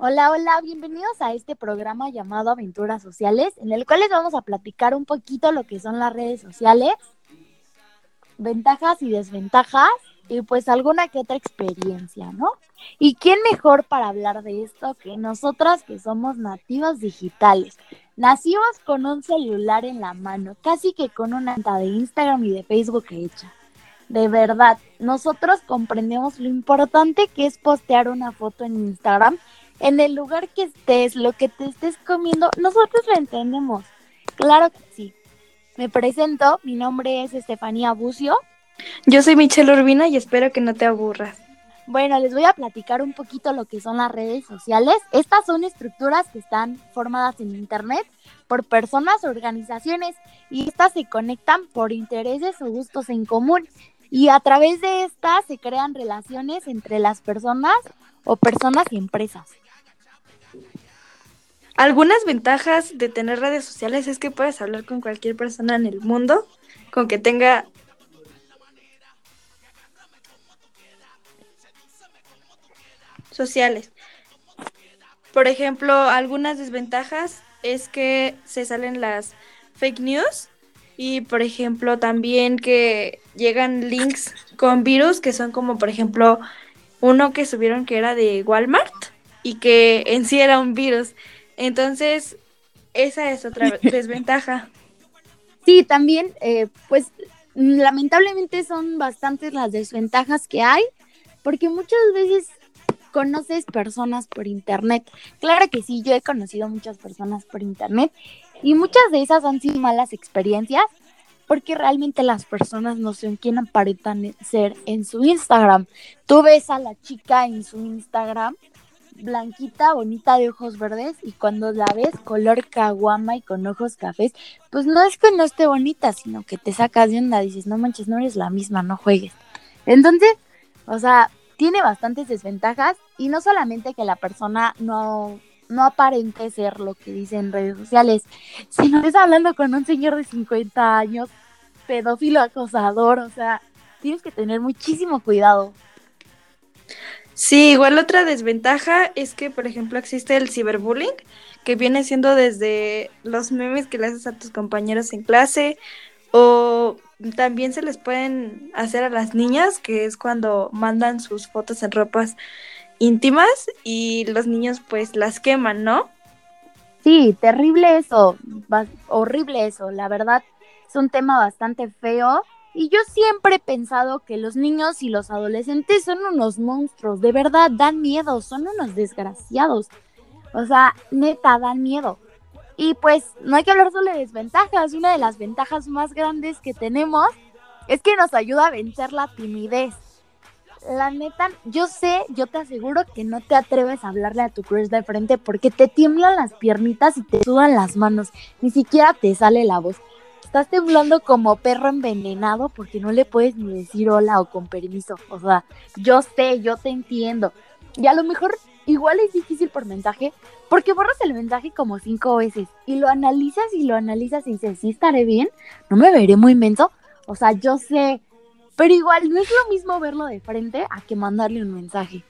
Hola, hola, bienvenidos a este programa llamado Aventuras Sociales, en el cual les vamos a platicar un poquito lo que son las redes sociales, ventajas y desventajas, y pues alguna que otra experiencia, ¿no? ¿Y quién mejor para hablar de esto que nosotras que somos nativas digitales? Nacimos con un celular en la mano, casi que con una de Instagram y de Facebook hecha. De verdad, nosotros comprendemos lo importante que es postear una foto en Instagram en el lugar que estés, lo que te estés comiendo, nosotros lo entendemos. Claro que sí. Me presento, mi nombre es Estefanía Bucio. Yo soy Michelle Urbina y espero que no te aburras. Bueno, les voy a platicar un poquito lo que son las redes sociales. Estas son estructuras que están formadas en Internet por personas o organizaciones y estas se conectan por intereses o gustos en común. Y a través de estas se crean relaciones entre las personas o personas y empresas. Algunas ventajas de tener redes sociales es que puedes hablar con cualquier persona en el mundo, con que tenga sociales. Por ejemplo, algunas desventajas es que se salen las fake news y por ejemplo también que llegan links con virus que son como por ejemplo uno que subieron que era de Walmart y que en sí era un virus. Entonces, esa es otra desventaja. Sí, también, eh, pues lamentablemente son bastantes las desventajas que hay, porque muchas veces conoces personas por internet. Claro que sí, yo he conocido muchas personas por internet y muchas de esas han sido malas experiencias porque realmente las personas no son quién aparentan ser en su Instagram. Tú ves a la chica en su Instagram blanquita, bonita de ojos verdes y cuando la ves color caguama y con ojos cafés, pues no es que no esté bonita, sino que te sacas de onda, dices, no manches, no eres la misma, no juegues. Entonces, o sea, tiene bastantes desventajas y no solamente que la persona no, no aparente ser lo que dice en redes sociales, sino es hablando con un señor de 50 años, pedófilo acosador, o sea, tienes que tener muchísimo cuidado. Sí, igual otra desventaja es que, por ejemplo, existe el ciberbullying, que viene siendo desde los memes que le haces a tus compañeros en clase, o también se les pueden hacer a las niñas, que es cuando mandan sus fotos en ropas íntimas y los niños pues las queman, ¿no? Sí, terrible eso, horrible eso, la verdad es un tema bastante feo y yo siempre he pensado que los niños y los adolescentes son unos monstruos, de verdad, dan miedo, son unos desgraciados. O sea, neta, dan miedo. Y pues no hay que hablar solo de desventajas, una de las ventajas más grandes que tenemos es que nos ayuda a vencer la timidez. La neta, yo sé, yo te aseguro que no te atreves a hablarle a tu crush de frente porque te tiemblan las piernitas y te sudan las manos, ni siquiera te sale la voz estás temblando como perro envenenado porque no le puedes ni decir hola o con permiso. O sea, yo sé, yo te entiendo. Y a lo mejor igual es difícil por mensaje, porque borras el mensaje como cinco veces y lo analizas y lo analizas y dices, sí estaré bien, no me veré muy menso. O sea, yo sé, pero igual no es lo mismo verlo de frente a que mandarle un mensaje.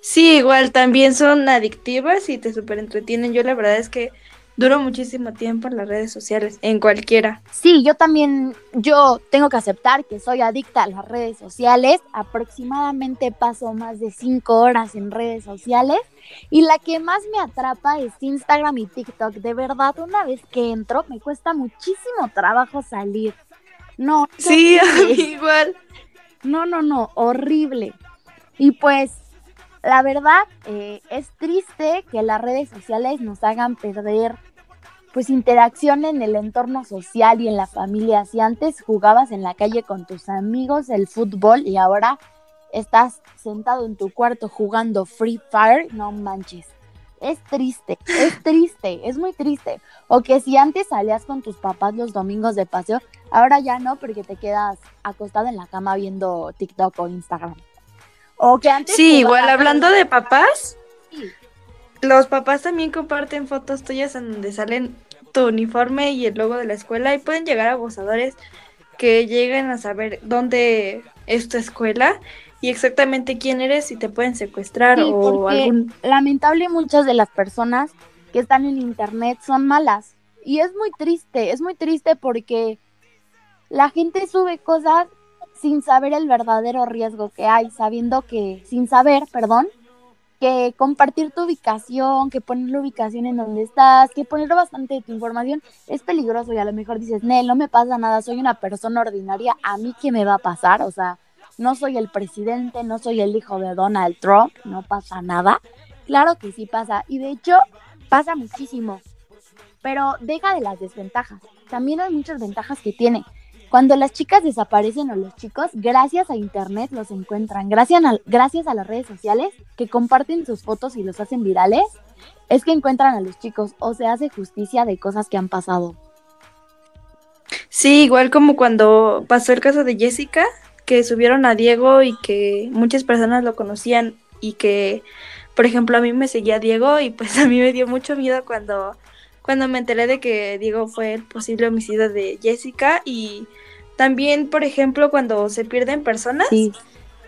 Sí, igual también son adictivas y te súper entretienen. Yo la verdad es que Duro muchísimo tiempo en las redes sociales, en cualquiera. Sí, yo también, yo tengo que aceptar que soy adicta a las redes sociales. Aproximadamente paso más de cinco horas en redes sociales. Y la que más me atrapa es Instagram y TikTok. De verdad, una vez que entro, me cuesta muchísimo trabajo salir. No. Sí, igual. No, no, no, horrible. Y pues la verdad, eh, es triste que las redes sociales nos hagan perder pues interacción en el entorno social y en la familia. Si antes jugabas en la calle con tus amigos el fútbol y ahora estás sentado en tu cuarto jugando Free Fire, no manches. Es triste, es triste, es muy triste. O que si antes salías con tus papás los domingos de paseo, ahora ya no porque te quedas acostado en la cama viendo TikTok o Instagram. O que antes sí, igual hablando de papás, los papás también comparten fotos tuyas en donde salen tu uniforme y el logo de la escuela y pueden llegar abusadores que lleguen a saber dónde es tu escuela y exactamente quién eres y te pueden secuestrar Sí, o algún... lamentable muchas de las personas que están en internet son malas. Y es muy triste, es muy triste porque la gente sube cosas sin saber el verdadero riesgo que hay, sabiendo que, sin saber, perdón, que compartir tu ubicación, que poner la ubicación en donde estás, que poner bastante de tu información es peligroso y a lo mejor dices, Nel, no me pasa nada, soy una persona ordinaria, a mí qué me va a pasar, o sea, no soy el presidente, no soy el hijo de Donald Trump, no pasa nada. Claro que sí pasa, y de hecho pasa muchísimo, pero deja de las desventajas. También hay muchas ventajas que tiene. Cuando las chicas desaparecen o los chicos, gracias a internet los encuentran, gracias a, las redes sociales que comparten sus fotos y los hacen virales, es que encuentran a los chicos o se hace justicia de cosas que han pasado. Sí, igual como cuando pasó el caso de Jessica, que subieron a Diego y que muchas personas lo conocían y que, por ejemplo, a mí me seguía Diego y pues a mí me dio mucho miedo cuando, cuando me enteré de que Diego fue el posible homicidio de Jessica y también, por ejemplo, cuando se pierden personas, Sí,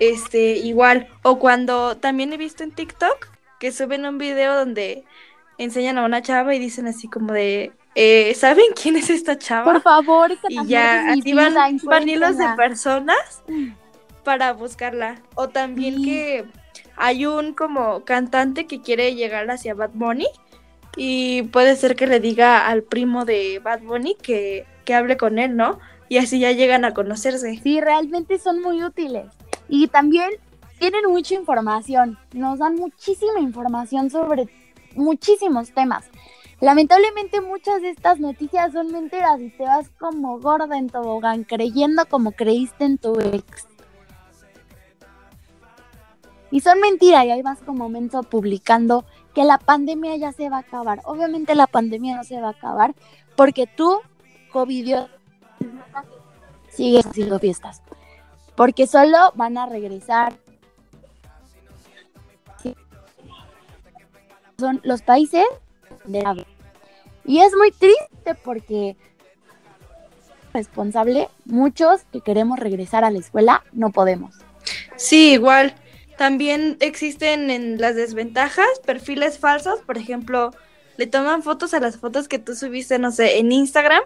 este, igual, o cuando también he visto en TikTok que suben un video donde enseñan a una chava y dicen así como de, eh, ¿saben quién es esta chava? por favor, esta y ya así van, van hilos de personas para buscarla. O también Sí. que hay un como cantante que quiere llegar hacia Bad Bunny y puede ser que le diga al primo de Bad Bunny que, que hable con él, ¿no? Y así ya llegan a conocerse. Sí, realmente son muy útiles. Y también tienen mucha información. Nos dan muchísima información sobre muchísimos temas. Lamentablemente muchas de estas noticias son mentiras y te vas como gorda en tobogán creyendo como creíste en tu ex. Y son mentiras y ahí vas como menso publicando que la pandemia ya se va a acabar. Obviamente la pandemia no se va a acabar porque tú, COVID, sigues haciendo fiestas. Porque solo van a regresar. Son los países de la- Y es muy triste porque responsable, muchos que queremos regresar a la escuela no podemos. Sí, igual. También existen en las desventajas perfiles falsos, por ejemplo, le toman fotos a las fotos que tú subiste, no sé, en Instagram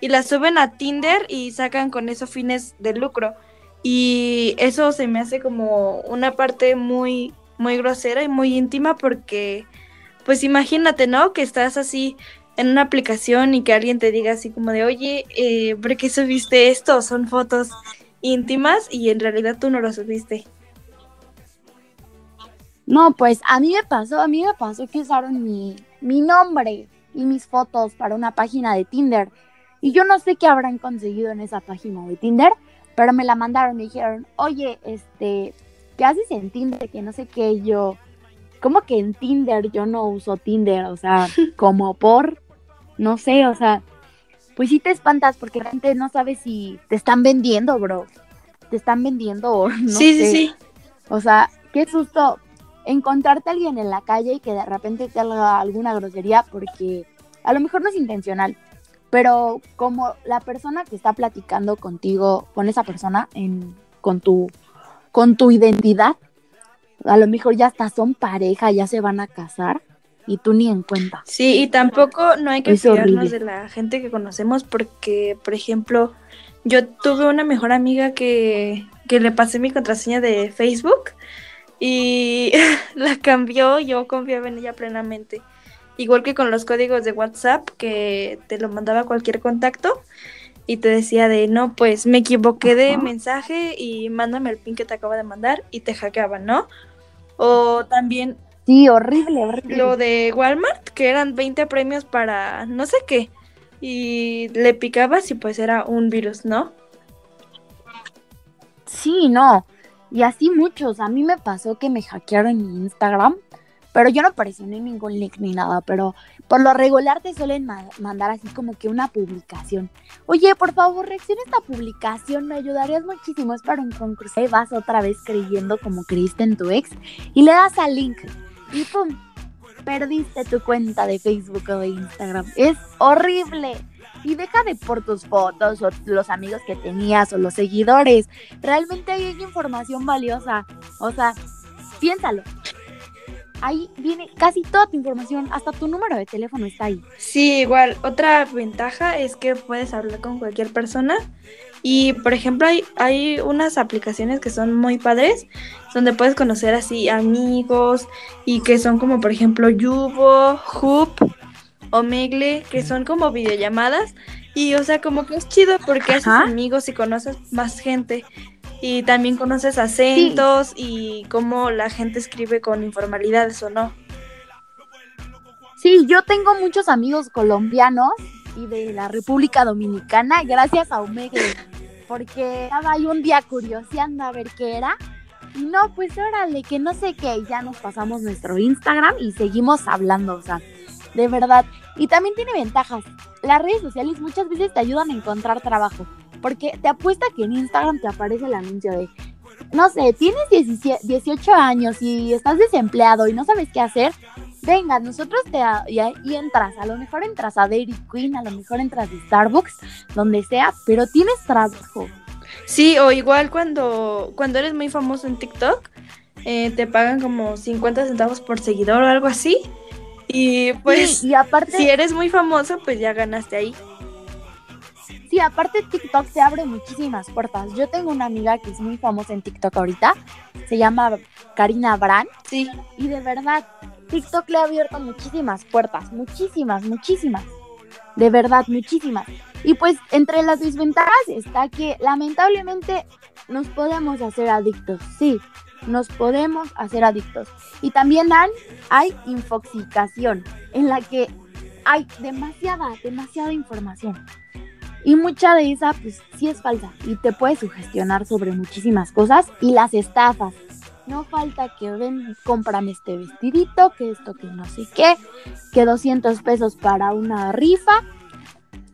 y las suben a Tinder y sacan con eso fines de lucro. Y eso se me hace como una parte muy, muy grosera y muy íntima porque, pues imagínate, ¿no? Que estás así en una aplicación y que alguien te diga así como de, oye, eh, ¿por qué subiste esto? Son fotos íntimas y en realidad tú no lo subiste. No, pues a mí me pasó, a mí me pasó que usaron mi, mi nombre y mis fotos para una página de Tinder. Y yo no sé qué habrán conseguido en esa página de Tinder, pero me la mandaron, me dijeron, oye, este, ¿qué haces en Tinder? Que no sé qué, Y yo, ¿cómo que en Tinder? Yo no uso Tinder, o sea, como por, no sé, o sea, pues sí te espantas porque la gente no sabe si te están vendiendo, bro. Te están vendiendo o no sí, sé. sí, sí. O sea, qué susto encontrarte a alguien en la calle y que de repente te haga alguna grosería porque a lo mejor no es intencional, pero como la persona que está platicando contigo, con esa persona, en, con, tu, con tu identidad, a lo mejor ya hasta son pareja, ya se van a casar y tú ni en cuenta. Sí, y tampoco no hay que Es fiarnos horrible. de la gente que conocemos porque, por ejemplo, yo tuve una mejor amiga que, que le pasé mi contraseña de Facebook y la cambió, yo confiaba en ella plenamente. Igual que con los códigos de WhatsApp que te lo mandaba cualquier contacto y te decía de, no, pues me equivoqué de mensaje y mándame el pin que te acabo de mandar y te hackeaban, ¿no? O también Sí, horrible, horrible. lo de Walmart, que eran 20 premios para no sé qué. Y le picabas y pues era un virus, ¿no? Sí, no. Y así muchos. A mí me pasó que me hackearon mi Instagram, pero yo no presioné ningún link ni nada, pero por lo regular te suelen ma- mandar así como que una publicación. Oye, por favor, reacciona esta publicación, me ayudarías muchísimo. Es para un concurso. Y vas otra vez creyendo como creíste en tu ex y le das al link y ¡pum! Perdiste tu cuenta de Facebook o de Instagram. Es horrible. Y deja de por tus fotos o los amigos que tenías o los seguidores. Realmente hay información valiosa. O sea, piénsalo. Ahí viene casi toda tu información, hasta tu número de teléfono está ahí. Sí, igual. Otra ventaja es que puedes hablar con cualquier persona. Y, por ejemplo, hay, hay unas aplicaciones que son muy padres, donde puedes conocer así amigos y que son como, por ejemplo, Yubo, Hoop o Megle, que son como videollamadas. Y, o sea, como que es chido porque haces amigos y conoces más gente. Y también conoces acentos y cómo la gente escribe con informalidades o no. Sí, yo tengo muchos amigos colombianos y de la República Dominicana gracias a Omegle. Porque estaba ahí un día curioseando a ver qué era. Y no, pues órale, que no sé qué. ya nos pasamos nuestro Instagram y seguimos hablando, o sea, de verdad. Y también tiene ventajas. Las redes sociales muchas veces te ayudan a encontrar trabajo. Porque te apuesta que en Instagram te aparece el anuncio de, no sé, tienes 18 años y estás desempleado y no sabes qué hacer. Venga, nosotros te y, entras, a lo mejor entras a Dairy Queen, a lo mejor entras a Starbucks, donde sea, pero tienes trabajo. Sí, o igual cuando, cuando eres muy famoso en TikTok, eh, te pagan como 50 centavos por seguidor o algo así. Y pues, y aparte, si eres muy famoso, pues ya ganaste ahí. Sí, aparte TikTok te abre muchísimas puertas. Yo tengo una amiga que es muy famosa en TikTok ahorita, se llama Karina Brand. Sí. Y de verdad, TikTok le ha abierto muchísimas puertas, muchísimas, muchísimas. De verdad, muchísimas. Y pues entre las desventajas está que lamentablemente nos podemos hacer adictos, sí, nos podemos hacer adictos. Y también hay infoxicación, en la que hay demasiada, demasiada información. Y mucha de esa, pues sí es falsa y te puede sugestionar sobre muchísimas cosas y las estafas. No falta que ven, cómprame este vestidito, que esto, que no sé qué, que 200 pesos para una rifa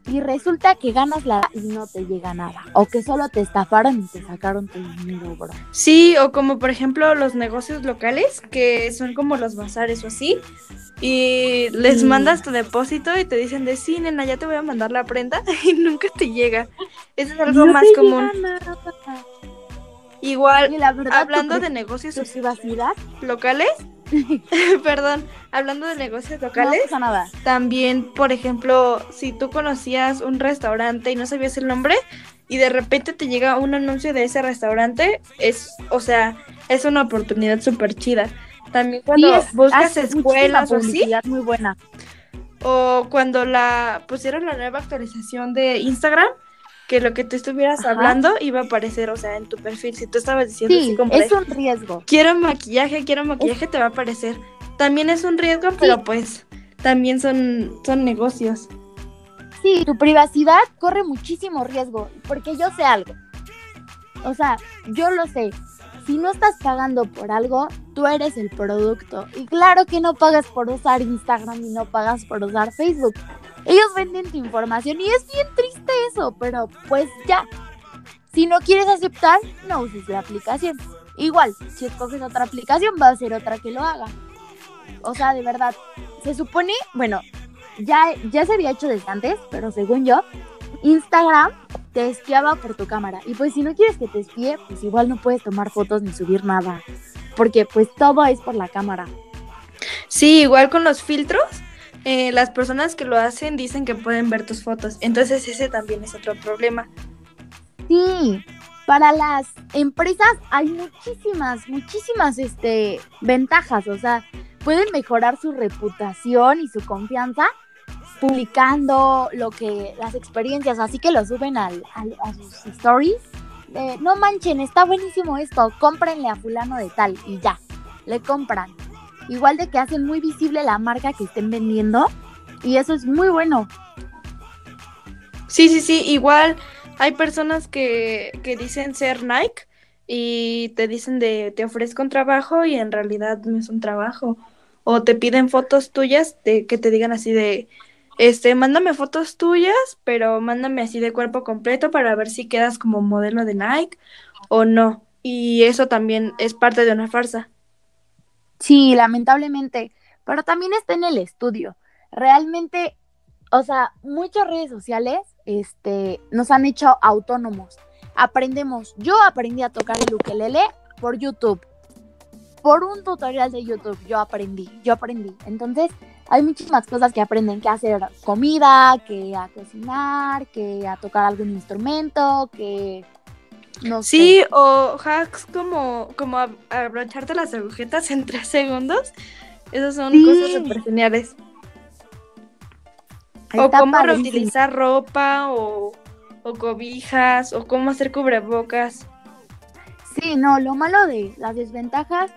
y resulta que ganas la y no te llega nada. O que solo te estafaron y te sacaron tu dinero, bro. Sí, o como por ejemplo los negocios locales, que son como los bazares o así. Y les mandas tu depósito y te dicen de sí, nena, ya te voy a mandar la prenda y nunca te llega. Eso es algo más común. Igual, hablando de negocios locales, perdón, hablando de negocios locales, también, por ejemplo, si tú conocías un restaurante y no sabías el nombre y de repente te llega un anuncio de ese restaurante, es, o sea, es una oportunidad súper chida. También cuando buscas escuelas o así, muy buena. O cuando la pusieron la nueva actualización de Instagram, que lo que tú estuvieras hablando iba a aparecer, o sea, en tu perfil. Si tú estabas diciendo sí, como es un riesgo. Quiero maquillaje, quiero maquillaje, te va a aparecer. También es un riesgo, pero pues también son, son negocios. Sí, tu privacidad corre muchísimo riesgo, porque yo sé algo. O sea, yo lo sé. Si no estás pagando por algo, tú eres el producto. Y claro que no pagas por usar Instagram y no pagas por usar Facebook. Ellos venden tu información y es bien triste eso, pero pues ya. Si no quieres aceptar, no uses la aplicación. Igual, si escoges otra aplicación, va a ser otra que lo haga. O sea, de verdad, se supone, bueno, ya, ya se había hecho desde antes, pero según yo, Instagram te espiaba por tu cámara. Y pues si no quieres que te espíe, pues igual no puedes tomar fotos ni subir nada. Porque pues todo es por la cámara. Sí, igual con los filtros eh, las personas que lo hacen dicen que pueden ver tus fotos. Entonces ese también es otro problema. Sí, para las empresas hay muchísimas, muchísimas este, ventajas. O sea, pueden mejorar su reputación y su confianza publicando lo que las experiencias, así que lo suben al, a sus stories. no manchen, está buenísimo esto, cómprenle a fulano de tal y ya, le compran igual de que hacen muy visible la marca que estén vendiendo y eso es muy bueno. Sí, sí, sí, igual hay personas que, que dicen ser Nike y te dicen de te ofrezco un trabajo y en realidad no es un trabajo. O te piden fotos tuyas de que te digan así de este, mándame fotos tuyas, pero mándame así de cuerpo completo para ver si quedas como modelo de Nike o no. Y eso también es parte de una farsa. Sí, lamentablemente, pero también está en el estudio. Realmente o sea, muchas redes sociales este, nos han hecho autónomos. Aprendemos, yo aprendí a tocar el ukelele por YouTube. Por un tutorial de YouTube yo aprendí, yo aprendí. Entonces, hay muchísimas cosas que aprenden, que hacer comida, que a cocinar, que a tocar algún instrumento, que no sí, o hacks como, como abrocharte las agujetas en tres segundos. Esas son cosas súper geniales. o cómo reutilizar ropa, o, o cobijas, o cómo hacer cubrebocas. Sí, no, lo malo de las desventajas,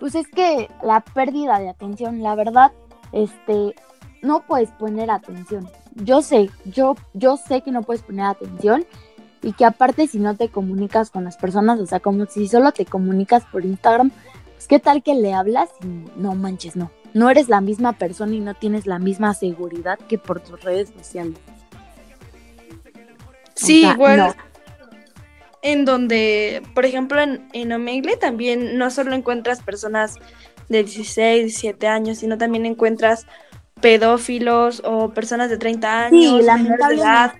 pues es que la pérdida de atención, la verdad, este, no puedes poner atención. Yo sé, yo, yo sé que no puedes poner atención y que aparte si no te comunicas con las personas, o sea, como si solo te comunicas por Instagram, pues qué tal que le hablas y no manches, no. No eres la misma persona y no tienes la misma seguridad que por tus redes sociales. Sí, igual. En donde, por ejemplo, en, en Omegle también no solo encuentras personas de 16, 17 años, sino también encuentras pedófilos o personas de 30 años, sí, de edad.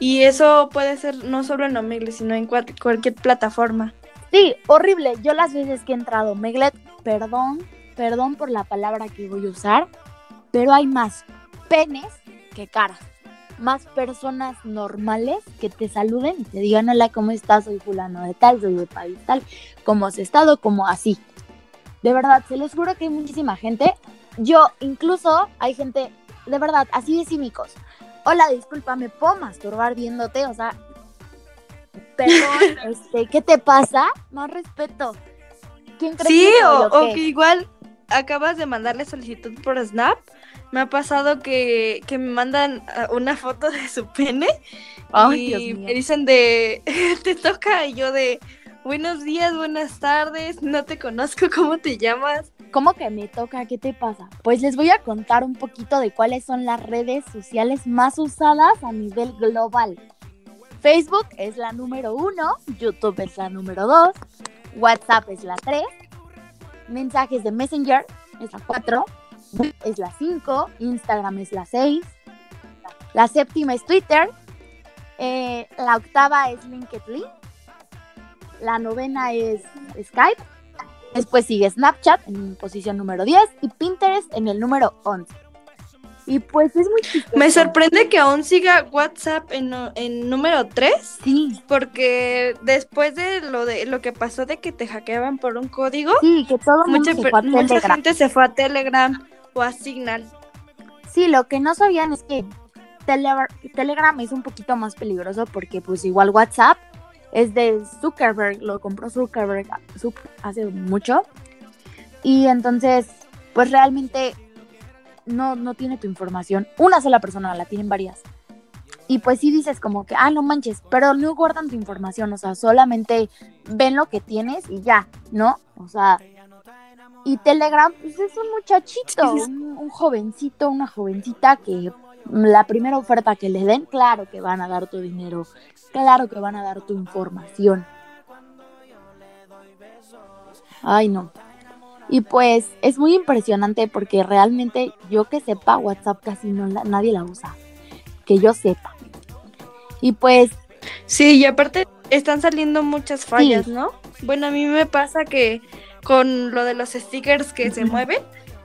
Y eso puede ser no solo en Omegle, sino en cualquier plataforma. Sí, horrible. Yo las veces que he entrado Omegle, perdón, perdón por la palabra que voy a usar, pero hay más penes que caras. Más personas normales que te saluden y te digan, hola, ¿cómo estás? Soy fulano de tal, soy de país tal, ¿cómo has estado? Como así. De verdad, se los juro que hay muchísima gente. Yo, incluso, hay gente, de verdad, así de cínicos hola, disculpa, ¿me puedo masturbar viéndote? O sea, perdón, este, ¿qué te pasa? Más respeto. ¿Quién cree sí, o, o, que igual acabas de mandarle solicitud por Snap. Me ha pasado que, que me mandan ah, una foto de su pene y me dicen de, te toca, y yo de, buenos días, buenas tardes, no te conozco, ¿cómo te llamas? ¿Cómo que me toca? ¿Qué te pasa? Pues les voy a contar un poquito de cuáles son las redes sociales más usadas a nivel global. Facebook es la número uno, YouTube es la número dos, WhatsApp es la tres, mensajes de Messenger es la cuatro, es la cinco, Instagram es la seis, la séptima es Twitter, eh, la octava es LinkedIn, la novena es Skype, Después sigue Snapchat en posición número 10 y Pinterest en el número 11. Y pues es muy chistoso. Me sorprende que aún siga WhatsApp en, en número 3. Sí. Porque después de lo de lo que pasó de que te hackeaban por un código, sí, que todo mucha, se fue a mucha gente se fue a Telegram o a Signal. Sí, lo que no sabían es que Telegram es un poquito más peligroso porque pues igual WhatsApp es de Zuckerberg, lo compró Zuckerberg hace mucho. Y entonces, pues realmente no, no tiene tu información. Una sola persona, la tienen varias. Y pues sí dices como que, ah, no manches, pero no guardan tu información, o sea, solamente ven lo que tienes y ya, ¿no? O sea, y Telegram, pues es un muchachito, un jovencito, una jovencita que la primera oferta que le den, claro que van a dar tu dinero, claro que van a dar tu información. Ay, no. Y pues es muy impresionante porque realmente yo que sepa, WhatsApp casi no nadie la usa. Que yo sepa. Y pues... Sí, y aparte están saliendo muchas fallas, ¿no? Bueno, a mí me pasa que con lo de los stickers que se mueven,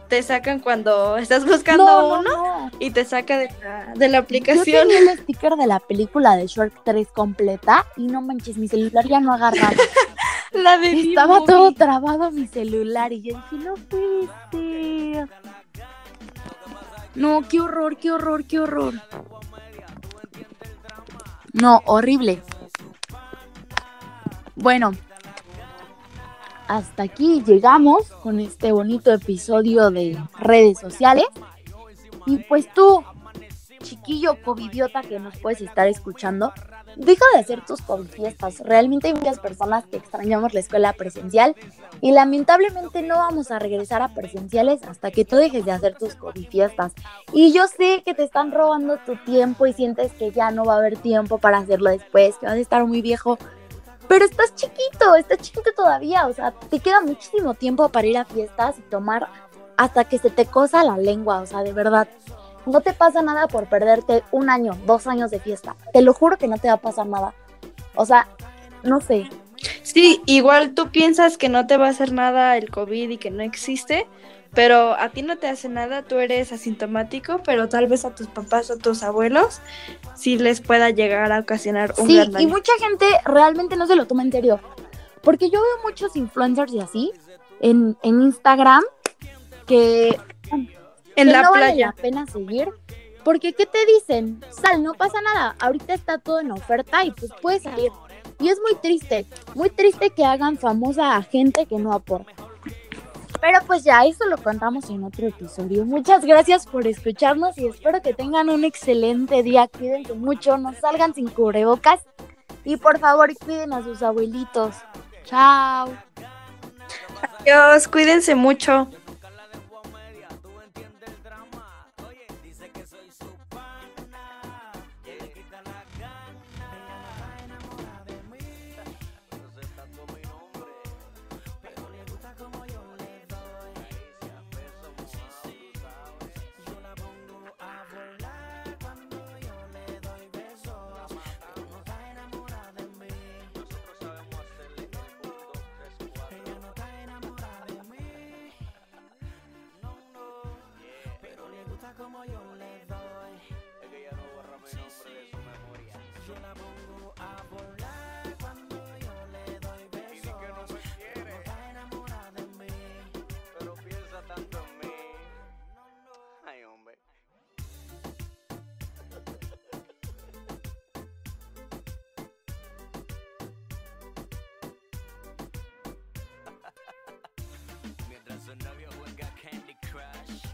te sacan cuando estás buscando uno y te saca de la, de la aplicación. Yo tenía el sticker de la película de Shark 3 completa y no manches, mi celular ya no agarraba. la de Estaba todo trabado mi celular y yo dije, no puede ser. No, qué horror, qué horror, qué horror. No, horrible. Bueno, hasta aquí llegamos con este bonito episodio de redes sociales. Y pues tú, chiquillo covidiota que nos puedes estar escuchando, deja de hacer tus fiestas. Realmente hay muchas personas que extrañamos la escuela presencial y lamentablemente no vamos a regresar a presenciales hasta que tú dejes de hacer tus fiestas. Y yo sé que te están robando tu tiempo y sientes que ya no va a haber tiempo para hacerlo después, que vas a estar muy viejo. Pero estás chiquito, estás chiquito todavía, o sea, te queda muchísimo tiempo para ir a fiestas y tomar hasta que se te cosa la lengua, o sea, de verdad. no te pasa nada por perderte un año, dos años de fiesta. Te lo juro que no te va a pasar nada. O sea, no sé. Sí, igual tú piensas que no te va a hacer nada el COVID y que no existe, pero a ti no te hace nada, tú eres asintomático, pero tal vez a tus papás o tus abuelos sí les pueda llegar a ocasionar un Sí, gran daño. y mucha gente realmente no se lo toma en serio. Porque yo veo muchos influencers y así en, en Instagram que, en que la no vale la pena seguir. Porque, ¿qué te dicen? Sal, no pasa nada. Ahorita está todo en oferta y pues puedes salir. Y es muy triste, muy triste que hagan famosa a gente que no aporta. Pero pues ya, eso lo contamos en otro episodio. Muchas gracias por escucharnos y espero que tengan un excelente día. Cuídense mucho, no salgan sin cubrebocas. Y por favor, cuiden a sus abuelitos. Chao. Adiós, cuídense mucho. So now you're got Candy Crush.